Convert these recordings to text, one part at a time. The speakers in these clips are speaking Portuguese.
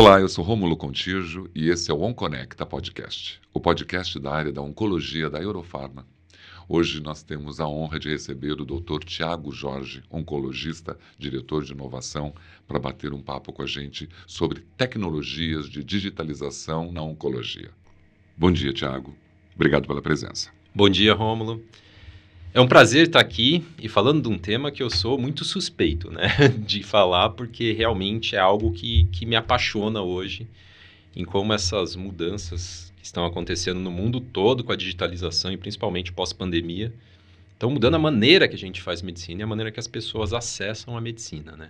Olá, eu sou Rômulo Contijo e esse é o OnConecta Podcast, o podcast da área da oncologia da Eurofarma. Hoje nós temos a honra de receber o Dr. Tiago Jorge, oncologista, diretor de inovação, para bater um papo com a gente sobre tecnologias de digitalização na oncologia. Bom dia, Tiago. Obrigado pela presença. Bom dia, Rômulo. É um prazer estar aqui e falando de um tema que eu sou muito suspeito né, de falar, porque realmente é algo que, que me apaixona hoje em como essas mudanças que estão acontecendo no mundo todo com a digitalização e principalmente pós-pandemia estão mudando a maneira que a gente faz medicina e a maneira que as pessoas acessam a medicina. Né?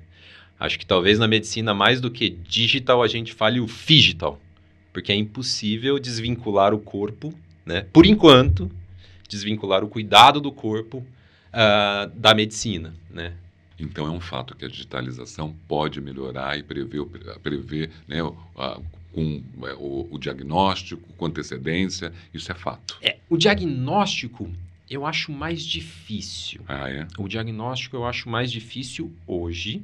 Acho que talvez na medicina, mais do que digital, a gente fale o digital, porque é impossível desvincular o corpo, né, por enquanto, desvincular o cuidado do corpo uh, da medicina, né? Então é um fato que a digitalização pode melhorar e prever, prever né, o, com é, o, o, diagnóstico, com antecedência, isso é fato. É, o diagnóstico eu acho mais difícil. Ah, é? O diagnóstico eu acho mais difícil hoje,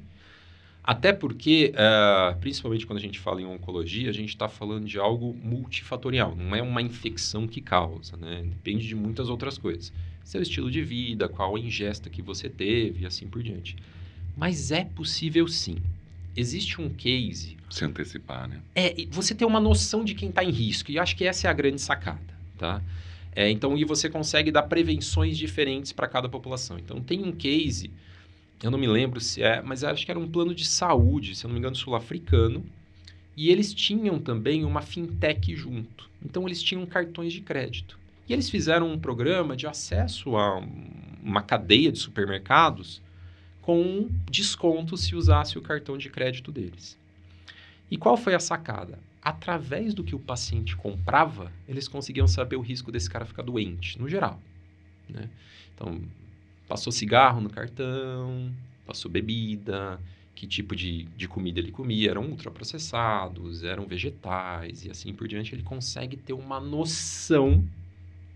até porque, uh, principalmente quando a gente fala em oncologia, a gente está falando de algo multifatorial, não é uma infecção que causa, né? Depende de muitas outras coisas. Seu estilo de vida, qual a ingesta que você teve e assim por diante. Mas é possível sim. Existe um case. Se antecipar, né? É, você ter uma noção de quem está em risco, e acho que essa é a grande sacada, tá? É, então, e você consegue dar prevenções diferentes para cada população. Então, tem um case eu não me lembro se é, mas acho que era um plano de saúde, se eu não me engano, sul-africano. E eles tinham também uma fintech junto. Então eles tinham cartões de crédito. E eles fizeram um programa de acesso a uma cadeia de supermercados com desconto se usasse o cartão de crédito deles. E qual foi a sacada? Através do que o paciente comprava, eles conseguiam saber o risco desse cara ficar doente, no geral. Né? Então, Passou cigarro no cartão, passou bebida, que tipo de, de comida ele comia, eram ultraprocessados, eram vegetais e assim por diante. Ele consegue ter uma noção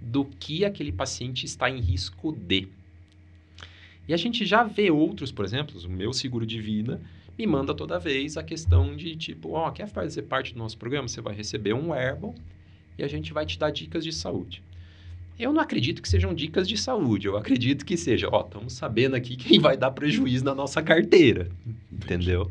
do que aquele paciente está em risco de. E a gente já vê outros, por exemplo, o meu seguro de vida me manda toda vez a questão de tipo, ó, oh, quer fazer parte do nosso programa? Você vai receber um wearable e a gente vai te dar dicas de saúde. Eu não acredito que sejam dicas de saúde. Eu acredito que seja, ó, estamos sabendo aqui quem vai dar prejuízo na nossa carteira. Entendeu?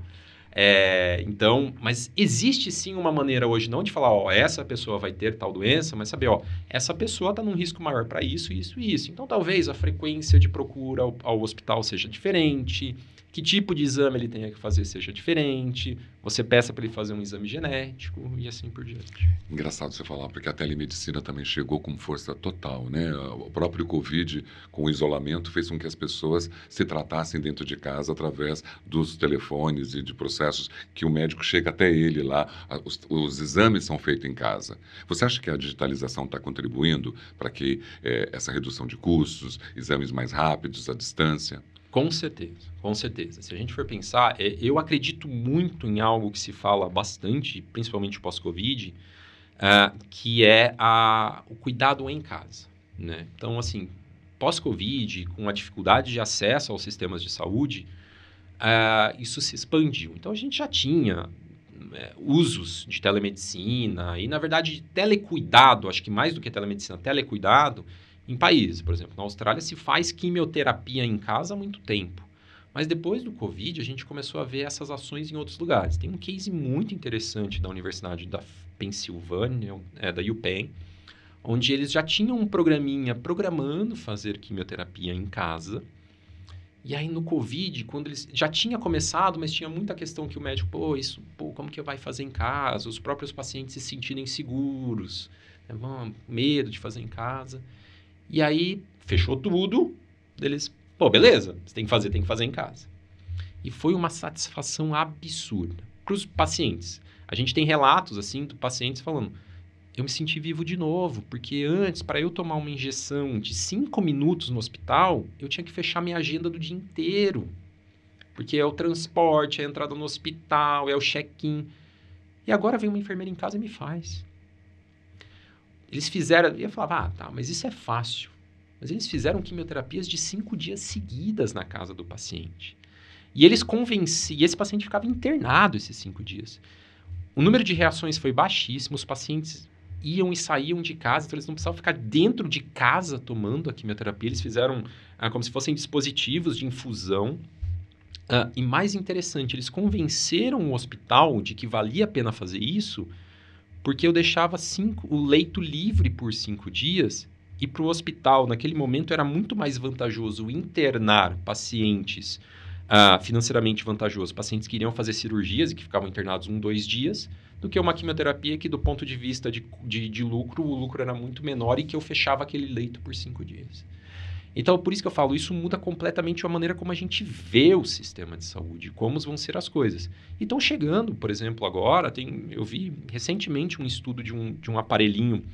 É, então, mas existe sim uma maneira hoje não de falar, ó, essa pessoa vai ter tal doença, mas saber, ó, essa pessoa está num risco maior para isso, isso e isso. Então, talvez a frequência de procura ao, ao hospital seja diferente, que tipo de exame ele tenha que fazer seja diferente, você peça para ele fazer um exame genético e assim por diante. Engraçado você falar, porque a telemedicina também chegou com força total, né? O próprio Covid, com o isolamento, fez com que as pessoas se tratassem dentro de casa através dos telefones e de processos que o médico chega até ele lá, os, os exames são feitos em casa. Você acha que a digitalização está contribuindo para que é, essa redução de custos, exames mais rápidos, à distância? Com certeza, com certeza. Se a gente for pensar, é, eu acredito muito em algo que se fala bastante, principalmente pós-Covid, uh, que é a, o cuidado em casa. Né? Então, assim, pós-Covid, com a dificuldade de acesso aos sistemas de saúde, uh, isso se expandiu. Então, a gente já tinha é, usos de telemedicina e, na verdade, telecuidado, acho que mais do que telemedicina, telecuidado, em países. Por exemplo, na Austrália se faz quimioterapia em casa há muito tempo. Mas depois do Covid, a gente começou a ver essas ações em outros lugares. Tem um case muito interessante da Universidade da Pensilvânia, é, da UPenn, onde eles já tinham um programinha programando fazer quimioterapia em casa. E aí no Covid, quando eles já tinha começado, mas tinha muita questão que o médico, pô, isso, pô, como que vai fazer em casa? Os próprios pacientes se sentirem seguros, né? medo de fazer em casa. E aí fechou tudo, eles, pô, beleza, você tem que fazer, tem que fazer em casa. E foi uma satisfação absurda para os pacientes. A gente tem relatos assim do pacientes falando: eu me senti vivo de novo, porque antes, para eu tomar uma injeção de cinco minutos no hospital, eu tinha que fechar minha agenda do dia inteiro. Porque é o transporte, é a entrada no hospital, é o check-in. E agora vem uma enfermeira em casa e me faz. Eles fizeram, eu falava, ah, tá, mas isso é fácil. Mas eles fizeram quimioterapias de cinco dias seguidas na casa do paciente. E eles convenciam, e esse paciente ficava internado esses cinco dias. o número de reações foi baixíssimo, os pacientes iam e saíam de casa, então eles não precisavam ficar dentro de casa tomando a quimioterapia, eles fizeram ah, como se fossem dispositivos de infusão. Ah, e mais interessante, eles convenceram o hospital de que valia a pena fazer isso, porque eu deixava cinco, o leito livre por cinco dias e para o hospital, naquele momento, era muito mais vantajoso internar pacientes, uh, financeiramente vantajoso, pacientes que iriam fazer cirurgias e que ficavam internados um, dois dias, do que uma quimioterapia que, do ponto de vista de, de, de lucro, o lucro era muito menor e que eu fechava aquele leito por cinco dias. Então, por isso que eu falo, isso muda completamente a maneira como a gente vê o sistema de saúde, como vão ser as coisas. E estão chegando, por exemplo, agora, tem, eu vi recentemente um estudo de um, de um aparelhinho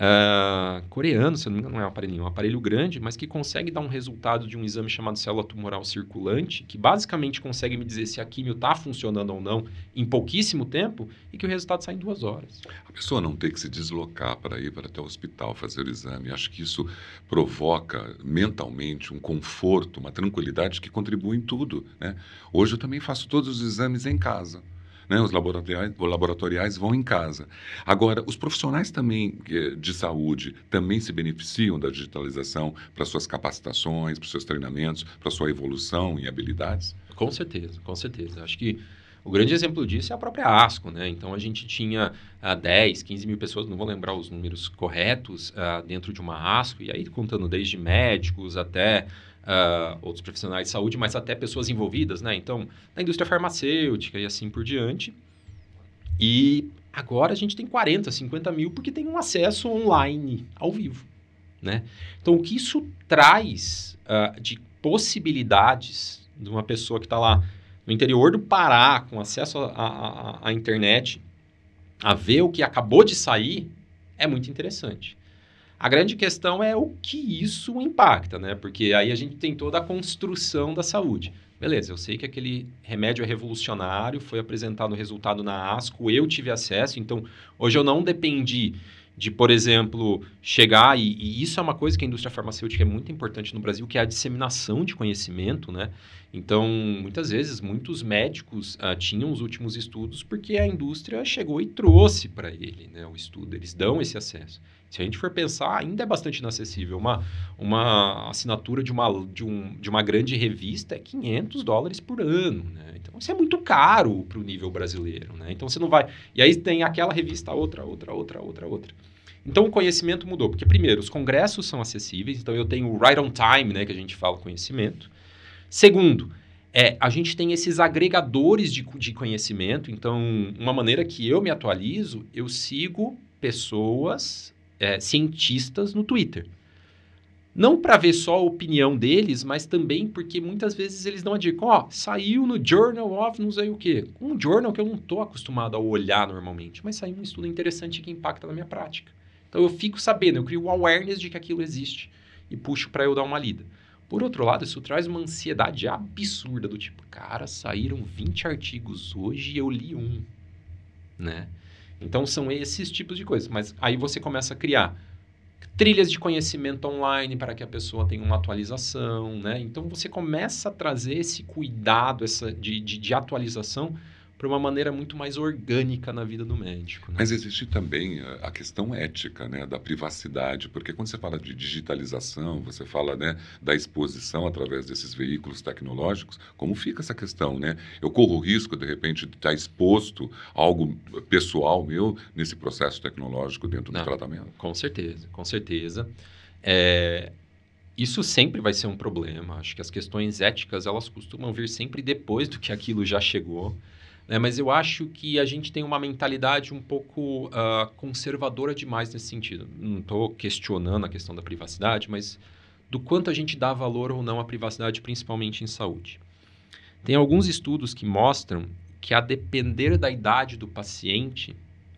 uh, coreano, se não me engano, não é um aparelhinho, é um aparelho grande, mas que consegue dar um resultado de um exame chamado célula tumoral circulante, que basicamente consegue me dizer se a quimio está funcionando ou não em pouquíssimo tempo e que o resultado sai em duas horas. A pessoa não tem que se deslocar para ir para até o hospital fazer o exame. Acho que isso provoca mentalmente um conforto, uma tranquilidade que contribui em tudo. Né? Hoje eu também faço todos os exames em casa né? Os laboratoriais, laboratoriais vão em casa. Agora, os profissionais também de saúde também se beneficiam da digitalização para suas capacitações, para seus treinamentos, para sua evolução em habilidades? Com certeza, com certeza. Acho que o grande exemplo disso é a própria ASCO, né? Então a gente tinha uh, 10, 15 mil pessoas, não vou lembrar os números corretos, uh, dentro de uma ASCO, e aí contando desde médicos até uh, outros profissionais de saúde, mas até pessoas envolvidas, né? Então, na indústria farmacêutica e assim por diante. E agora a gente tem 40, 50 mil porque tem um acesso online, ao vivo, né? Então, o que isso traz uh, de possibilidades de uma pessoa que está lá no interior do Pará, com acesso à internet, a ver o que acabou de sair, é muito interessante. A grande questão é o que isso impacta, né? Porque aí a gente tem toda a construção da saúde. Beleza, eu sei que aquele remédio é revolucionário, foi apresentado o resultado na ASCO, eu tive acesso, então hoje eu não dependi de, por exemplo, chegar, e, e, isso é uma coisa que a indústria farmacêutica é muito importante no Brasil, que é a disseminação de conhecimento, né? Então, muitas vezes, muitos médicos ah, tinham os últimos estudos porque a indústria chegou e trouxe para ele né, o estudo, eles dão esse acesso. Se a gente for pensar, ainda é bastante inacessível. Uma, uma assinatura de uma, de, um, de uma grande revista é 500 dólares por ano, né? Então, isso é muito caro para o nível brasileiro, né? Então, você não vai... E aí tem aquela revista, outra, outra, outra, outra, outra. Então o conhecimento mudou, porque primeiro, os congressos são acessíveis, então eu tenho o right on time, né, que a gente fala conhecimento. Segundo, é, a gente tem esses agregadores de, de conhecimento, então uma maneira que eu me atualizo, eu sigo pessoas, é, cientistas no Twitter. Não para ver só a opinião deles, mas também porque muitas vezes eles dão a dica, ó, oh, saiu no Journal of não sei o quê. Um journal que eu não estou acostumado a olhar normalmente, mas saiu um estudo interessante que impacta na minha prática. Então eu fico sabendo, eu crio o awareness de que aquilo existe e puxo para eu dar uma lida. Por outro lado, isso traz uma ansiedade absurda do tipo, cara, saíram 20 artigos hoje e eu li um, né? Então são esses tipos de coisas, mas aí você começa a criar trilhas de conhecimento online para que a pessoa tenha uma atualização, né? Então você começa a trazer esse cuidado essa de, de, de atualização para uma maneira muito mais orgânica na vida do médico. Né? Mas existe também eh, a questão ética, né, da privacidade, porque quando você fala de digitalização, você fala, né, da exposição através desses veículos tecnológicos, como fica essa questão, né? Eu corro o risco de repente de estar exposto a algo pessoal meu nesse processo tecnológico dentro Não, do tratamento? Com certeza, com certeza. É, isso sempre vai ser um problema. Acho que as questões éticas elas costumam vir sempre depois do que aquilo já chegou. Né? Mas eu acho que a gente tem uma mentalidade um pouco uh, conservadora demais nesse sentido. Não estou questionando a questão da privacidade, mas do quanto a gente dá valor ou não à privacidade, principalmente em saúde. Tem alguns estudos que mostram que, a depender da idade do paciente,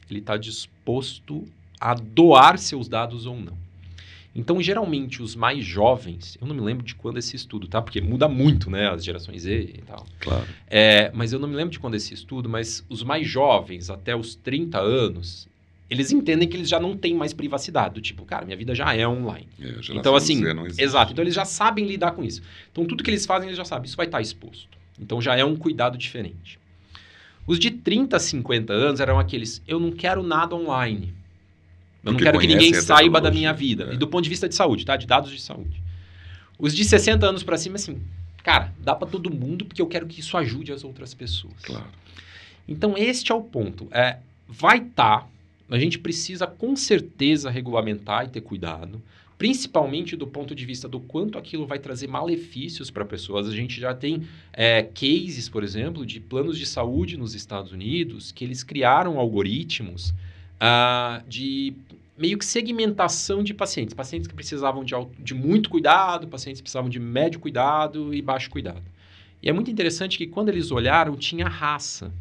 ele está disposto a doar seus dados ou não. Então, geralmente, os mais jovens, eu não me lembro de quando esse estudo, tá? Porque muda muito, né? As gerações Z e tal. Claro. É, mas eu não me lembro de quando esse estudo, mas os mais jovens, até os 30 anos, eles entendem que eles já não têm mais privacidade. Do tipo, cara, minha vida já é online. É, então, assim, exato. Então, eles já sabem lidar com isso. Então, tudo que eles fazem, eles já sabem. Isso vai estar exposto. Então, já é um cuidado diferente. Os de 30 a 50 anos eram aqueles, eu não quero nada online. Eu não quero que ninguém saiba da minha vida. é. E do ponto de vista de saúde, tá? De dados de saúde. Os de 60 anos pra cima, assim, cara, dá pra todo mundo porque eu quero que isso ajude as outras pessoas. Claro. Então, este é o ponto. É, vai estar, a gente precisa com certeza regulamentar e ter cuidado, principalmente do ponto de vista do quanto aquilo vai trazer malefícios para pessoas. A gente já tem é, cases, por exemplo, de planos de saúde nos Estados Unidos que eles criaram algoritmos ah, de meio que segmentação de pacientes. Pacientes que precisavam de, al- de muito cuidado, pacientes que precisavam de médio cuidado e baixo cuidado. E é muito interessante que quando eles olharam, tinha raça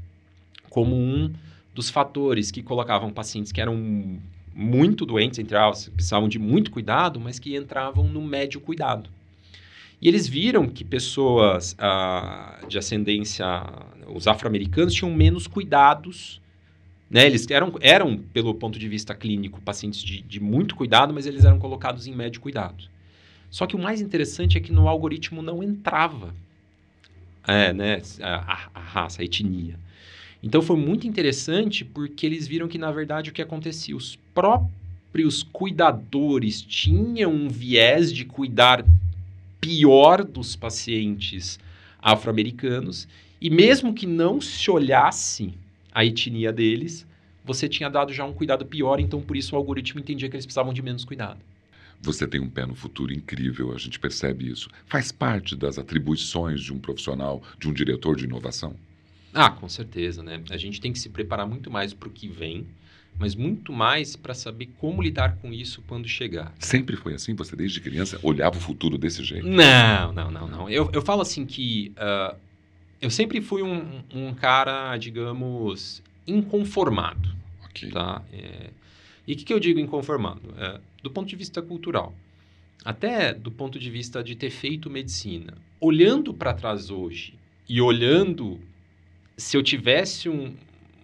como um dos fatores que colocavam pacientes que eram muito doentes, entre aspas, precisavam de muito cuidado, mas que entravam no médio cuidado. E eles viram que pessoas ah, de ascendência, os afro-americanos, tinham menos cuidados. Né? Eles eram, eram, pelo ponto de vista clínico, pacientes de, de muito cuidado, mas eles eram colocados em médio cuidado. Só que o mais interessante é que no algoritmo não entrava é, né, a, a raça, a etnia. Então foi muito interessante porque eles viram que, na verdade, o que acontecia? Os próprios cuidadores tinham um viés de cuidar pior dos pacientes afro-americanos, e mesmo que não se olhasse a etnia deles, você tinha dado já um cuidado pior, então por isso o algoritmo entendia que eles precisavam de menos cuidado. Você tem um pé no futuro incrível, a gente percebe isso. Faz parte das atribuições de um profissional, de um diretor de inovação? Ah, com certeza, né? A gente tem que se preparar muito mais para o que vem, mas muito mais para saber como lidar com isso quando chegar. Sempre foi assim? Você, desde criança, olhava o futuro desse jeito? Não, não, não, não. Eu, eu falo assim que ah, eu sempre fui um, um cara, digamos, inconformado, tá? É, e o que, que eu digo inconformado? É, do ponto de vista cultural, até do ponto de vista de ter feito medicina, olhando para trás hoje e olhando se eu tivesse um,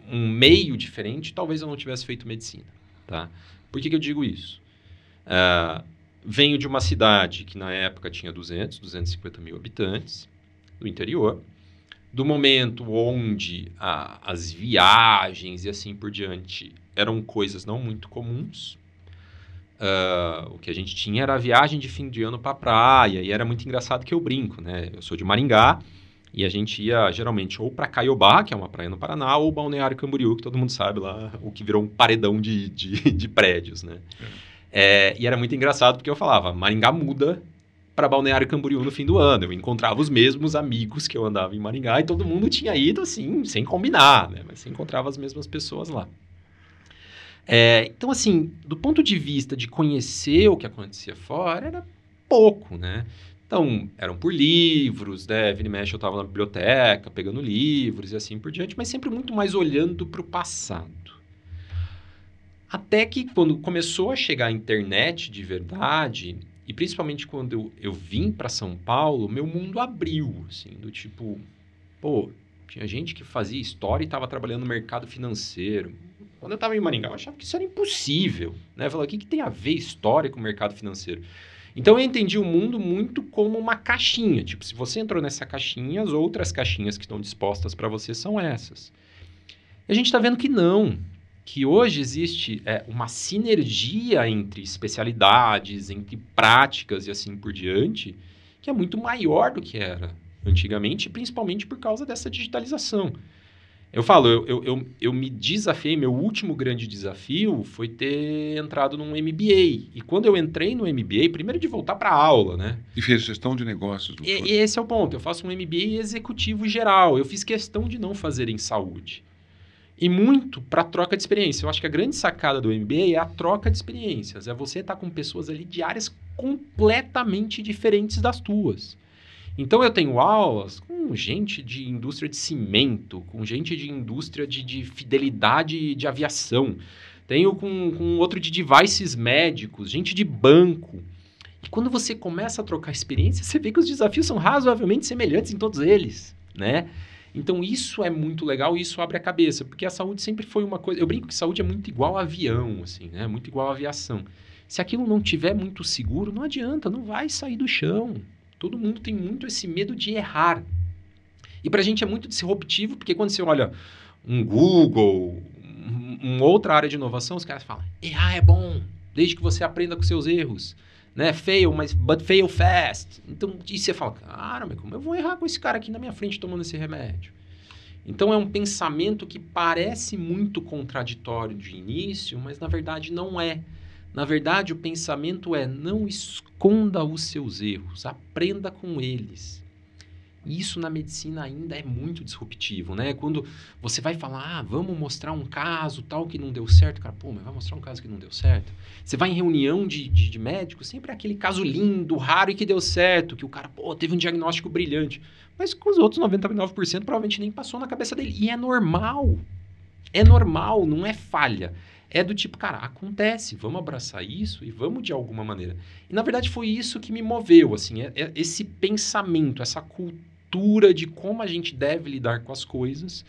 um meio diferente, talvez eu não tivesse feito medicina, tá? Por que, que eu digo isso? Ah, venho de uma cidade que na época tinha 200, 250 mil habitantes, do interior, do momento onde a- as viagens e assim por diante eram coisas não muito comuns. Ah, o que a gente tinha era a viagem de fim de ano para praia, e era muito engraçado que eu brinco, né? Eu sou de Maringá, e a gente ia geralmente ou para Caiobá, que é uma praia no Paraná, ou Balneário Camboriú, que todo mundo sabe lá, o que virou um paredão de, de, de prédios, né? É, e era muito engraçado porque eu falava, Maringá muda para Balneário Camboriú no fim do ano. Eu encontrava os mesmos amigos que eu andava em Maringá e todo mundo tinha ido assim, sem combinar, né? Mas você encontrava as mesmas pessoas lá. É, então, assim, do ponto de vista de conhecer o que acontecia fora, era pouco, né? Então, eram por livros, né? Vira eu estava na biblioteca, pegando livros e assim por diante, mas sempre muito mais olhando para o passado. Até que quando começou a chegar a internet de verdade, e principalmente quando eu, eu vim para São Paulo, meu mundo abriu, assim, do tipo, pô, tinha gente que fazia história e estava trabalhando no mercado financeiro. Quando eu estava em Maringá, eu achava que isso era impossível, né? Eu falava, o que, que tem a ver história com o mercado financeiro? Então eu entendi o mundo muito como uma caixinha. Tipo, se você entrou nessa caixinha, as outras caixinhas que estão dispostas para você são essas. E a gente está vendo que não. Que hoje existe é, uma sinergia entre especialidades, entre práticas e assim por diante, que é muito maior do que era antigamente, principalmente por causa dessa digitalização. Eu falo, eu, eu, eu, eu me desafiei, meu último grande desafio foi ter entrado num MBA. E quando eu entrei no MBA, primeiro de voltar para a aula, né? E fez gestão de negócios. E, e esse é o ponto. Eu faço um MBA executivo geral. Eu fiz questão de não fazer em saúde. E muito para troca de experiência. Eu acho que a grande sacada do MBA é a troca de experiências. É você estar com pessoas ali de áreas completamente diferentes das tuas. Então eu tenho aulas com gente de indústria de cimento, com gente de indústria de, de fidelidade de aviação. Tenho com, com outro de devices médicos, gente de banco. E quando você começa a trocar experiência, você vê que os desafios são razoavelmente semelhantes em todos eles, né? Então isso é muito legal e isso abre a cabeça, porque a saúde sempre foi uma coisa. Eu brinco que saúde é muito igual a avião, assim, né? Muito igual a aviação. Se aquilo não tiver muito seguro, não adianta, não vai sair do chão. Todo mundo tem muito esse medo de errar. E pra gente é muito disruptivo, porque quando você olha um Google, um, uma outra área de inovação, os caras falam, errar é bom, desde que você aprenda com seus erros. Né? Fail, mas but fail fast. Então, e você fala, cara, mas como eu vou errar com esse cara aqui na minha frente tomando esse remédio? Então é um pensamento que parece muito contraditório de início, mas na verdade não é. Na verdade, o pensamento é: não esconda os seus erros, aprenda com eles. Isso na medicina ainda é muito disruptivo, né? Quando você vai falar, ah, vamos mostrar um caso tal que não deu certo, cara, pô, mas vai mostrar um caso que não deu certo. Você vai em reunião de, de, de médico, sempre é aquele caso lindo, raro e que deu certo, que o cara, pô, teve um diagnóstico brilhante. Mas com os outros 99% provavelmente nem passou na cabeça dele. E é normal. É normal, não é falha. É do tipo, cara, acontece, vamos abraçar isso e vamos de alguma maneira. E na verdade foi isso que me moveu, assim, é, é esse pensamento, essa cultura de como a gente deve lidar com as coisas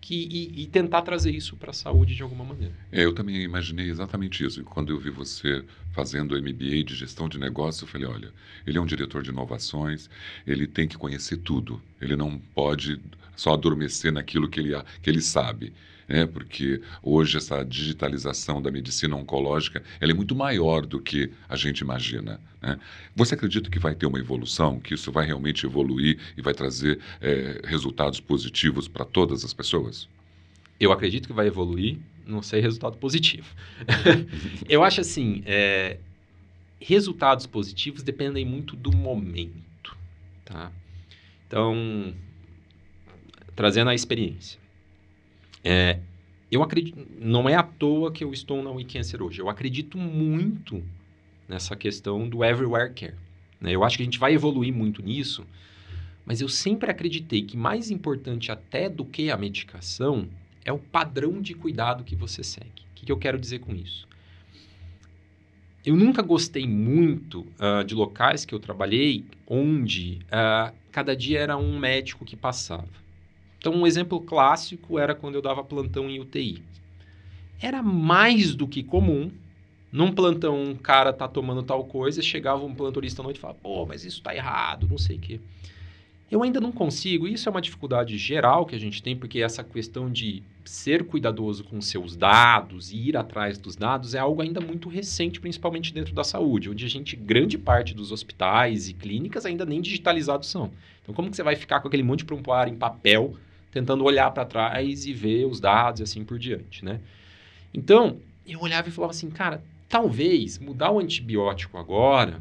que, e, e tentar trazer isso para a saúde de alguma maneira. É, eu também imaginei exatamente isso. Quando eu vi você fazendo MBA de gestão de negócio, eu falei, olha, ele é um diretor de inovações, ele tem que conhecer tudo. Ele não pode só adormecer naquilo que ele, que ele sabe né? porque hoje essa digitalização da medicina oncológica ela é muito maior do que a gente imagina. Né? Você acredita que vai ter uma evolução, que isso vai realmente evoluir e vai trazer é, resultados positivos para todas as pessoas? Eu acredito que vai evoluir, não sei resultado positivo. Eu acho assim, é, resultados positivos dependem muito do momento, tá? Então, trazendo a experiência. É, eu acredito, não é à toa que eu estou na WeCancer hoje. Eu acredito muito nessa questão do everywhere care. Né? Eu acho que a gente vai evoluir muito nisso, mas eu sempre acreditei que mais importante até do que a medicação é o padrão de cuidado que você segue. O que, que eu quero dizer com isso? Eu nunca gostei muito uh, de locais que eu trabalhei onde uh, cada dia era um médico que passava. Então, um exemplo clássico era quando eu dava plantão em UTI. Era mais do que comum. Num plantão, um cara tá tomando tal coisa, chegava um plantonista à noite e falava, pô, mas isso tá errado, não sei o quê. Eu ainda não consigo, isso é uma dificuldade geral que a gente tem, porque essa questão de ser cuidadoso com seus dados e ir atrás dos dados é algo ainda muito recente, principalmente dentro da saúde, onde a gente, grande parte dos hospitais e clínicas ainda nem digitalizados são. Então, como que você vai ficar com aquele monte de prontuário em papel tentando olhar para trás e ver os dados e assim por diante, né? Então, eu olhava e falava assim, cara, talvez mudar o antibiótico agora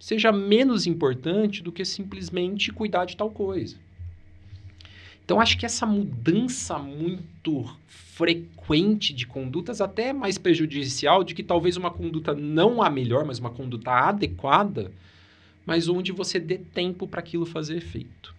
seja menos importante do que simplesmente cuidar de tal coisa. Então, acho que essa mudança muito frequente de condutas, até mais prejudicial, de que talvez uma conduta não a melhor, mas uma conduta adequada, mas onde você dê tempo para aquilo fazer efeito.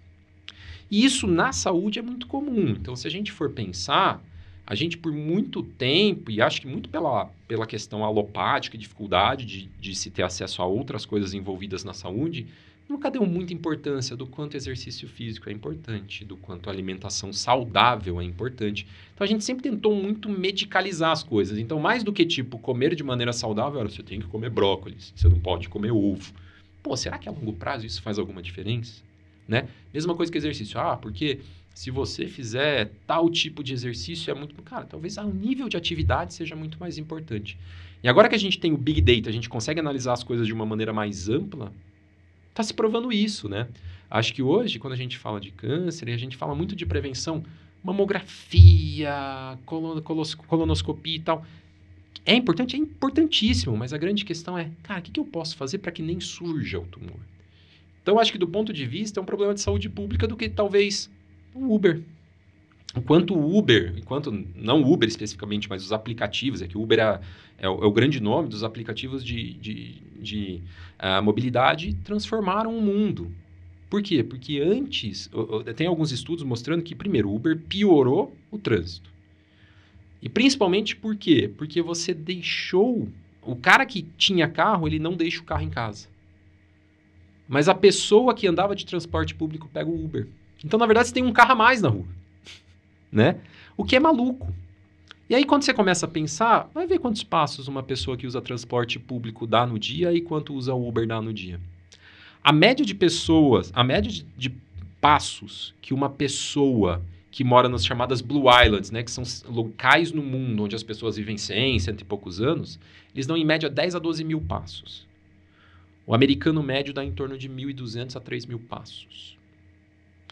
E isso na saúde é muito comum. Então, se a gente for pensar, a gente por muito tempo, e acho que muito pela, pela questão alopática, dificuldade de, de se ter acesso a outras coisas envolvidas na saúde, nunca deu muita importância do quanto exercício físico é importante, do quanto alimentação saudável é importante. Então a gente sempre tentou muito medicalizar as coisas. Então, mais do que tipo comer de maneira saudável, olha, você tem que comer brócolis, você não pode comer ovo. Pô, será que a longo prazo isso faz alguma diferença? Né? Mesma coisa que exercício. Ah, porque se você fizer tal tipo de exercício é muito... Cara, talvez o nível de atividade seja muito mais importante. E agora que a gente tem o Big Data, a gente consegue analisar as coisas de uma maneira mais ampla, está se provando isso, né? Acho que hoje, quando a gente fala de câncer, a gente fala muito de prevenção, mamografia, colonoscopia e tal. É importante? É importantíssimo, mas a grande questão é, cara, o que, que eu posso fazer para que nem surja o tumor? Então, acho que do ponto de vista, é um problema de saúde pública do que talvez o Uber. Enquanto o Uber, enquanto não o Uber especificamente, mas os aplicativos, é que o Uber é, é, o, é o, grande nome dos aplicativos de, de, de uh, mobilidade, transformaram o mundo. Por quê? Porque antes, tem alguns estudos mostrando que, primeiro, o Uber piorou o trânsito. E principalmente por quê? Porque você deixou. O cara que tinha carro, ele não deixa o carro em casa. Mas a pessoa que andava de transporte público pega o Uber. Então, na verdade, você tem um carro a mais na rua. Né? O que é maluco. E aí, quando você começa a pensar, vai ver quantos passos uma pessoa que usa transporte público dá no dia e quanto usa o Uber dá no dia. A média de pessoas, a média de, de passos que uma pessoa que mora nas chamadas Blue Islands, né, que são locais no mundo onde as pessoas vivem 100, cento e poucos anos, eles dão em média 10 a 12 mil passos. O americano médio dá em torno de 1.200 a 3 mil passos.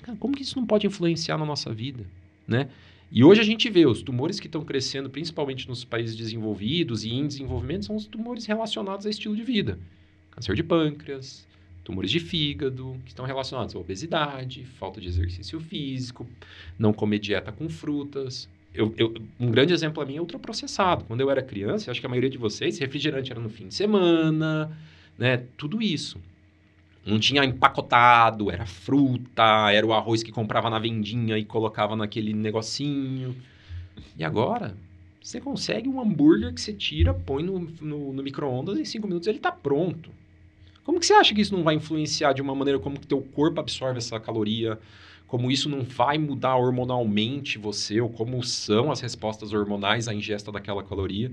Cara, como que isso não pode influenciar na nossa vida, né? E hoje a gente vê os tumores que estão crescendo, principalmente nos países desenvolvidos e em desenvolvimento, são os tumores relacionados a estilo de vida. Câncer de pâncreas, tumores de fígado, que estão relacionados à obesidade, falta de exercício físico, não comer dieta com frutas. Eu, eu, um grande exemplo a mim é ultraprocessado. Quando eu era criança, acho que a maioria de vocês, refrigerante era no fim de semana, né? Tudo isso. Não tinha empacotado, era fruta, era o arroz que comprava na vendinha e colocava naquele negocinho. E agora, você consegue um hambúrguer que você tira, põe no, no, no micro-ondas em cinco minutos ele está pronto. Como que você acha que isso não vai influenciar de uma maneira como que teu corpo absorve essa caloria? Como isso não vai mudar hormonalmente você? Ou como são as respostas hormonais à ingesta daquela caloria?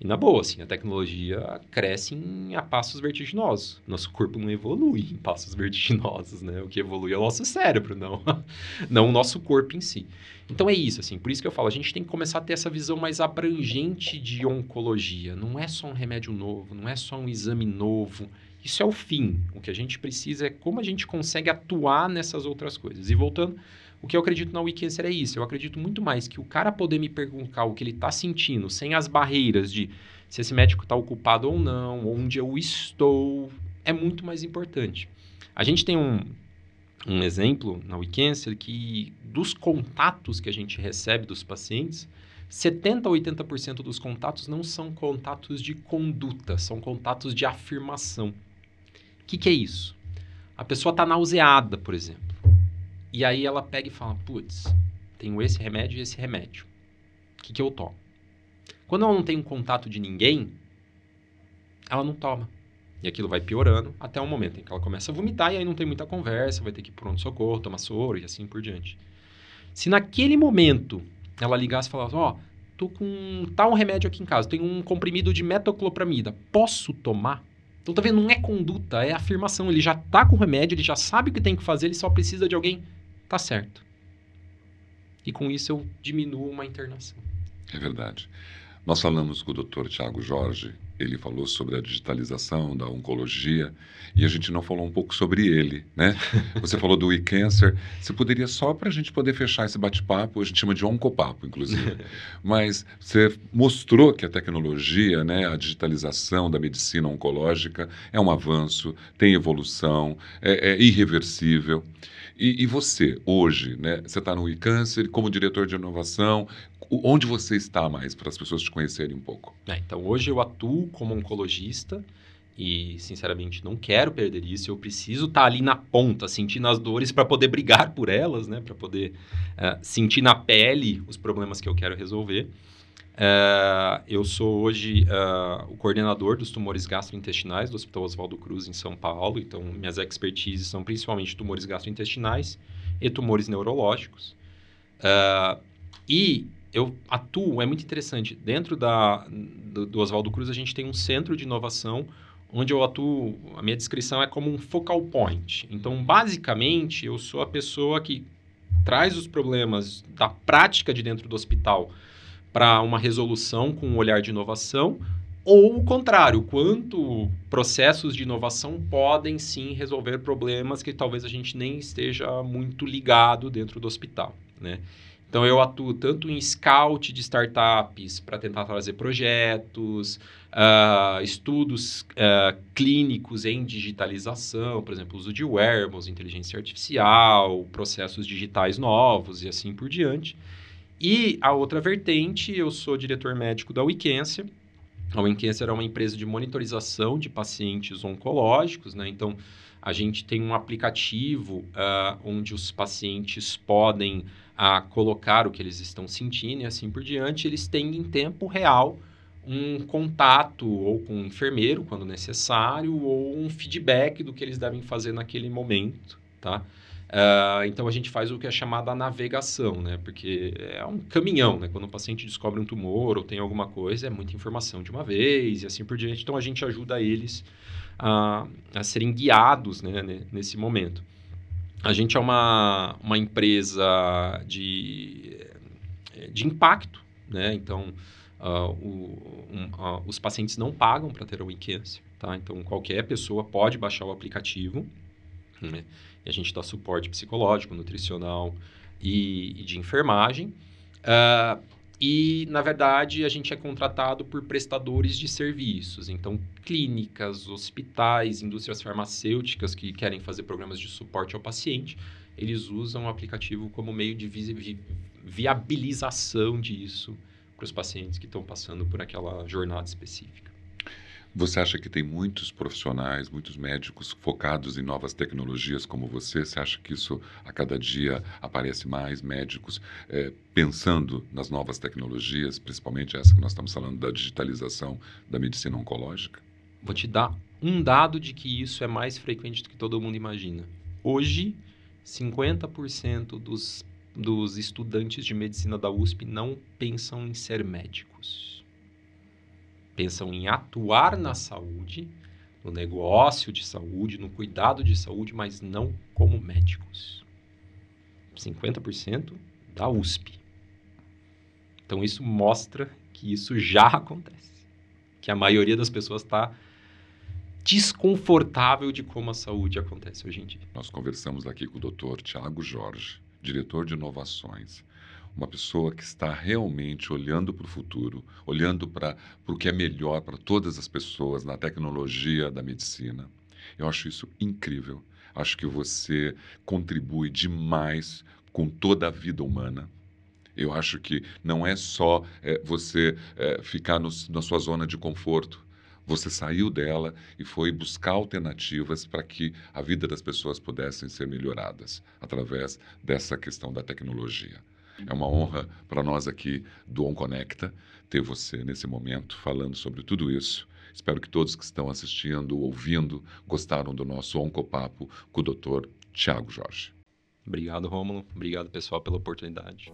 E na boa, assim, a tecnologia cresce em, a passos vertiginosos. Nosso corpo não evolui em passos vertiginosos, né? O que evolui é o nosso cérebro, não, não o nosso corpo em si. Então é isso, assim, por isso que eu falo, a gente tem que começar a ter essa visão mais abrangente de oncologia. Não é só um remédio novo, não é só um exame novo. Isso é o fim. O que a gente precisa é como a gente consegue atuar nessas outras coisas. E voltando o que eu acredito na WeCancer é isso. Eu acredito muito mais que o cara poder me perguntar o que ele está sentindo, sem as barreiras de se esse médico está ocupado ou não, onde eu estou, é muito mais importante. A gente tem um, um exemplo na WeCancer que dos contatos que a gente recebe dos pacientes, 70 a 80% dos contatos não são contatos de conduta, são contatos de afirmação. O que, que é isso? A pessoa está nauseada, por exemplo. E aí ela pega e fala: putz, tenho esse remédio e esse remédio. O que, que eu tomo? Quando ela não tem um contato de ninguém, ela não toma. E aquilo vai piorando até o momento em que ela começa a vomitar e aí não tem muita conversa, vai ter que ir pronto-socorro, tomar soro e assim por diante. Se naquele momento ela ligasse e falasse: Ó, oh, tô com tal remédio aqui em casa, tenho um comprimido de metoclopramida, posso tomar? Então tá vendo? Não é conduta, é afirmação. Ele já tá com o remédio, ele já sabe o que tem que fazer, ele só precisa de alguém tá certo. E com isso eu diminuo uma internação. É verdade. Nós falamos com o Dr. Tiago Jorge, ele falou sobre a digitalização da oncologia e a gente não falou um pouco sobre ele, né? Você falou do e-cancer. Você poderia só para a gente poder fechar esse bate-papo, a gente chama de oncopapo, inclusive. Mas você mostrou que a tecnologia, né, a digitalização da medicina oncológica é um avanço, tem evolução, é, é irreversível. E, e você, hoje, né? Você está no e-câncer como diretor de inovação. Onde você está mais, para as pessoas te conhecerem um pouco? É, então, hoje eu atuo como oncologista e, sinceramente, não quero perder isso. Eu preciso estar tá ali na ponta, sentindo as dores para poder brigar por elas, né? Para poder uh, sentir na pele os problemas que eu quero resolver. Uh, eu sou hoje uh, o coordenador dos tumores gastrointestinais do Hospital Oswaldo Cruz, em São Paulo. Então, minhas expertises são principalmente tumores gastrointestinais e tumores neurológicos. Uh, e eu atuo, é muito interessante, dentro da, do, do Oswaldo Cruz a gente tem um centro de inovação onde eu atuo, a minha descrição é como um focal point. Então, basicamente, eu sou a pessoa que traz os problemas da prática de dentro do hospital para uma resolução com um olhar de inovação, ou o contrário, quanto processos de inovação podem sim resolver problemas que talvez a gente nem esteja muito ligado dentro do hospital, né? Então eu atuo tanto em scout de startups para tentar trazer projetos, uh, estudos uh, clínicos em digitalização, por exemplo, uso de wearables, inteligência artificial, processos digitais novos e assim por diante. E a outra vertente, eu sou diretor médico da Wicência. A Wicência é uma empresa de monitorização de pacientes oncológicos, né? Então, a gente tem um aplicativo uh, onde os pacientes podem uh, colocar o que eles estão sentindo e assim por diante. Eles têm em tempo real um contato ou com um enfermeiro, quando necessário, ou um feedback do que eles devem fazer naquele momento, tá? Uh, então a gente faz o que é chamada navegação, né? Porque é um caminhão, né? Quando o paciente descobre um tumor ou tem alguma coisa, é muita informação de uma vez e assim por diante. Então a gente ajuda eles a, a serem guiados né? nesse momento. A gente é uma, uma empresa de, de impacto, né? Então, uh, o, um, uh, os pacientes não pagam para ter a WeCancer, tá? Então, qualquer pessoa pode baixar o aplicativo, né? E a gente dá suporte psicológico, nutricional e, e de enfermagem. Uh, e, na verdade, a gente é contratado por prestadores de serviços. Então, clínicas, hospitais, indústrias farmacêuticas que querem fazer programas de suporte ao paciente, eles usam o aplicativo como meio de vi vi viabilização disso para os pacientes que estão passando por aquela jornada específica. Você acha que tem muitos profissionais, muitos médicos focados em novas tecnologias como você? Você acha que isso a cada dia aparece mais médicos é, pensando nas novas tecnologias, principalmente essa que nós estamos falando da digitalização da medicina oncológica? Vou te dar um dado de que isso é mais frequente do que todo mundo imagina. Hoje, 50% dos, dos estudantes de medicina da USP não pensam em ser médicos pensam em atuar na saúde, no negócio de saúde, no cuidado de saúde, mas não como médicos. 50% da USP. Então isso mostra que isso já acontece. Que a maioria das pessoas está desconfortável de como a saúde acontece hoje em dia. Nós conversamos aqui com o Dr. Tiago Jorge, diretor de inovações uma pessoa que está realmente olhando para o futuro, olhando para o que é melhor para todas as pessoas na tecnologia da medicina. Eu acho isso incrível. Acho que você contribui demais com toda a vida humana. Eu acho que não é só é, você é, ficar no, na sua zona de conforto. Você saiu dela e foi buscar alternativas para que a vida das pessoas pudessem ser melhoradas através dessa questão da tecnologia. É uma honra para nós aqui do OnConecta ter você nesse momento falando sobre tudo isso. Espero que todos que estão assistindo, ouvindo, gostaram do nosso Oncopapo com o Dr. Tiago Jorge. Obrigado, Rômulo. Obrigado, pessoal, pela oportunidade.